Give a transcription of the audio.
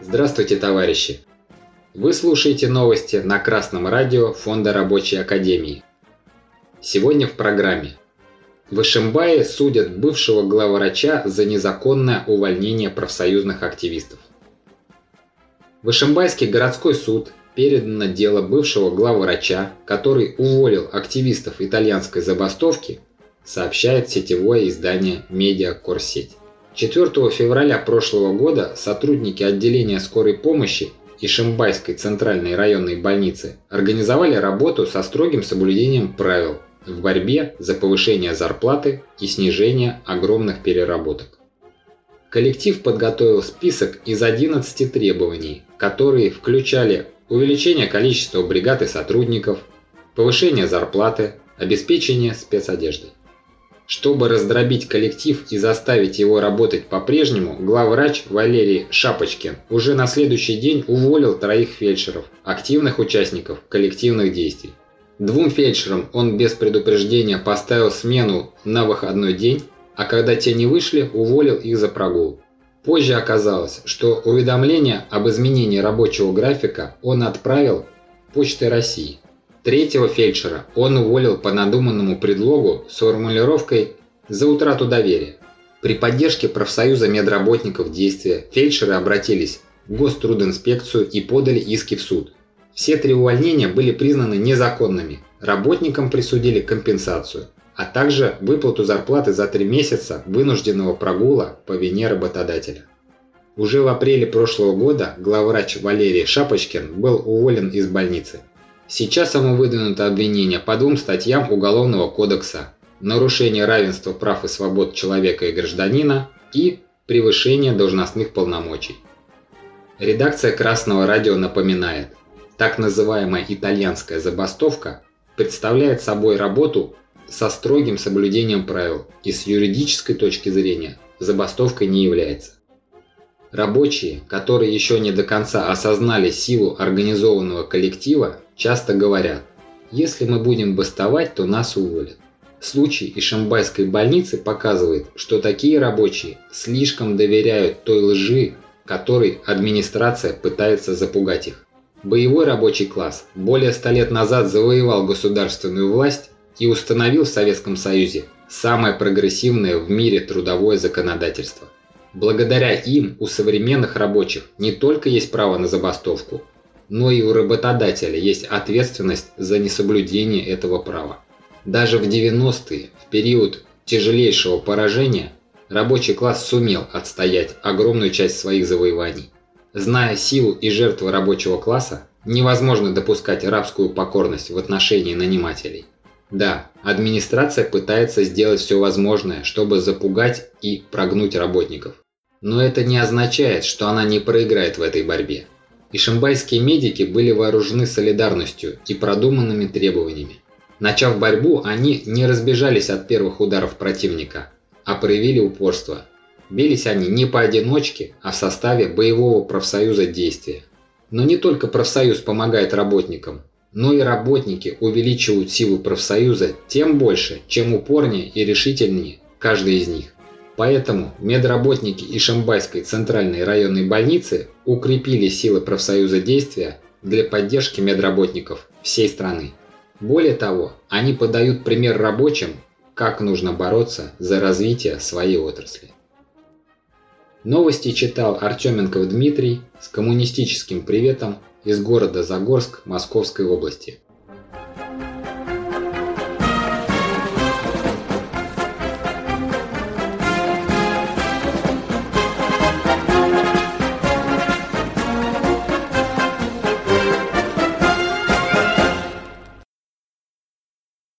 Здравствуйте, товарищи! Вы слушаете новости на Красном радио Фонда Рабочей Академии. Сегодня в программе. В Ишимбае судят бывшего главврача за незаконное увольнение профсоюзных активистов. В Ишимбайский городской суд передано дело бывшего главврача, который уволил активистов итальянской забастовки, сообщает сетевое издание «Медиа Корсеть». 4 февраля прошлого года сотрудники отделения скорой помощи Ишимбайской центральной районной больницы организовали работу со строгим соблюдением правил в борьбе за повышение зарплаты и снижение огромных переработок. Коллектив подготовил список из 11 требований, которые включали увеличение количества бригад и сотрудников, повышение зарплаты, обеспечение спецодеждой. Чтобы раздробить коллектив и заставить его работать по-прежнему, главврач Валерий Шапочкин уже на следующий день уволил троих фельдшеров, активных участников коллективных действий. Двум фельдшерам он без предупреждения поставил смену на выходной день, а когда те не вышли, уволил их за прогул. Позже оказалось, что уведомление об изменении рабочего графика он отправил Почтой России. Третьего фельдшера он уволил по надуманному предлогу с формулировкой «за утрату доверия». При поддержке профсоюза медработников действия фельдшеры обратились в Гострудинспекцию и подали иски в суд. Все три увольнения были признаны незаконными, работникам присудили компенсацию, а также выплату зарплаты за три месяца вынужденного прогула по вине работодателя. Уже в апреле прошлого года главврач Валерий Шапочкин был уволен из больницы. Сейчас ему выдвинуто обвинение по двум статьям Уголовного кодекса «Нарушение равенства прав и свобод человека и гражданина» и «Превышение должностных полномочий». Редакция Красного радио напоминает, так называемая итальянская забастовка представляет собой работу со строгим соблюдением правил и с юридической точки зрения забастовкой не является. Рабочие, которые еще не до конца осознали силу организованного коллектива, часто говорят, если мы будем бастовать, то нас уволят. Случай Ишимбайской больницы показывает, что такие рабочие слишком доверяют той лжи, которой администрация пытается запугать их. Боевой рабочий класс более ста лет назад завоевал государственную власть и установил в Советском Союзе самое прогрессивное в мире трудовое законодательство. Благодаря им у современных рабочих не только есть право на забастовку, но и у работодателя есть ответственность за несоблюдение этого права. Даже в 90-е, в период тяжелейшего поражения, рабочий класс сумел отстоять огромную часть своих завоеваний. Зная силу и жертвы рабочего класса, невозможно допускать рабскую покорность в отношении нанимателей. Да, администрация пытается сделать все возможное, чтобы запугать и прогнуть работников. Но это не означает, что она не проиграет в этой борьбе. Ишимбайские медики были вооружены солидарностью и продуманными требованиями. Начав борьбу, они не разбежались от первых ударов противника, а проявили упорство. Бились они не поодиночке, а в составе боевого профсоюза действия. Но не только профсоюз помогает работникам, но и работники увеличивают силу профсоюза тем больше, чем упорнее и решительнее каждый из них. Поэтому медработники Ишимбайской центральной районной больницы укрепили силы профсоюза действия для поддержки медработников всей страны. Более того, они подают пример рабочим, как нужно бороться за развитие своей отрасли. Новости читал Артеменков Дмитрий с коммунистическим приветом из города Загорск Московской области.